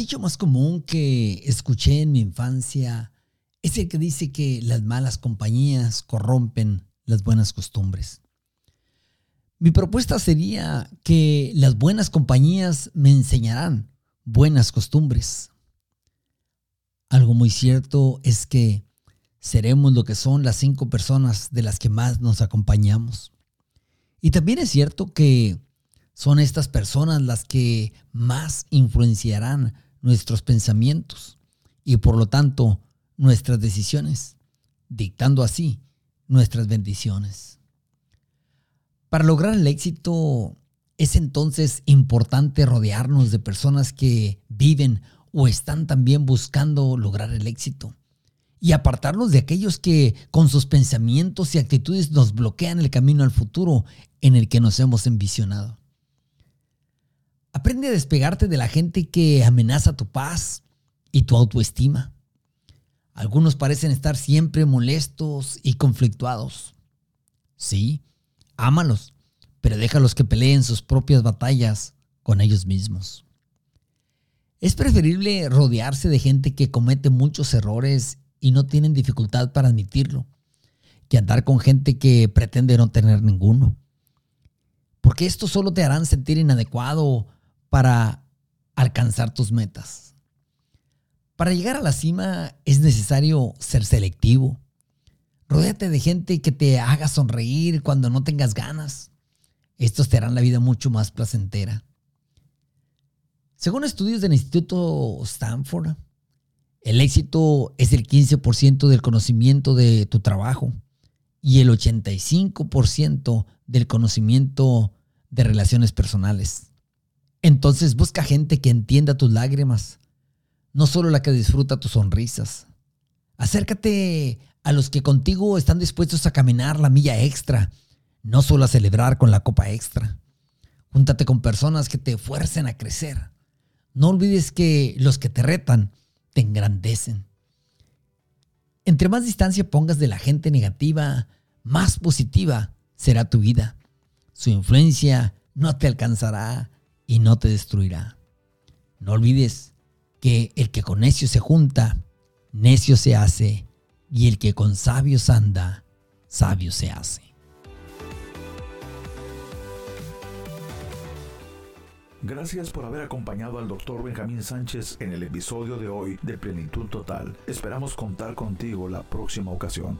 Dicho más común que escuché en mi infancia es el que dice que las malas compañías corrompen las buenas costumbres. Mi propuesta sería que las buenas compañías me enseñarán buenas costumbres. Algo muy cierto es que seremos lo que son las cinco personas de las que más nos acompañamos. Y también es cierto que son estas personas las que más influenciarán nuestros pensamientos y por lo tanto nuestras decisiones, dictando así nuestras bendiciones. Para lograr el éxito es entonces importante rodearnos de personas que viven o están también buscando lograr el éxito y apartarnos de aquellos que con sus pensamientos y actitudes nos bloquean el camino al futuro en el que nos hemos envisionado. Aprende a despegarte de la gente que amenaza tu paz y tu autoestima. Algunos parecen estar siempre molestos y conflictuados. Sí, ámalos, pero déjalos que peleen sus propias batallas con ellos mismos. Es preferible rodearse de gente que comete muchos errores y no tienen dificultad para admitirlo, que andar con gente que pretende no tener ninguno. Porque esto solo te harán sentir inadecuado para alcanzar tus metas. Para llegar a la cima es necesario ser selectivo. Rodéate de gente que te haga sonreír cuando no tengas ganas. Estos te harán la vida mucho más placentera. Según estudios del Instituto Stanford, el éxito es el 15% del conocimiento de tu trabajo y el 85% del conocimiento de relaciones personales. Entonces busca gente que entienda tus lágrimas, no solo la que disfruta tus sonrisas. Acércate a los que contigo están dispuestos a caminar la milla extra, no solo a celebrar con la copa extra. Júntate con personas que te fuercen a crecer. No olvides que los que te retan te engrandecen. Entre más distancia pongas de la gente negativa, más positiva será tu vida. Su influencia no te alcanzará y no te destruirá. No olvides que el que con necio se junta, necio se hace, y el que con sabios anda, sabio se hace. Gracias por haber acompañado al Dr. Benjamín Sánchez en el episodio de hoy de Plenitud Total. Esperamos contar contigo la próxima ocasión.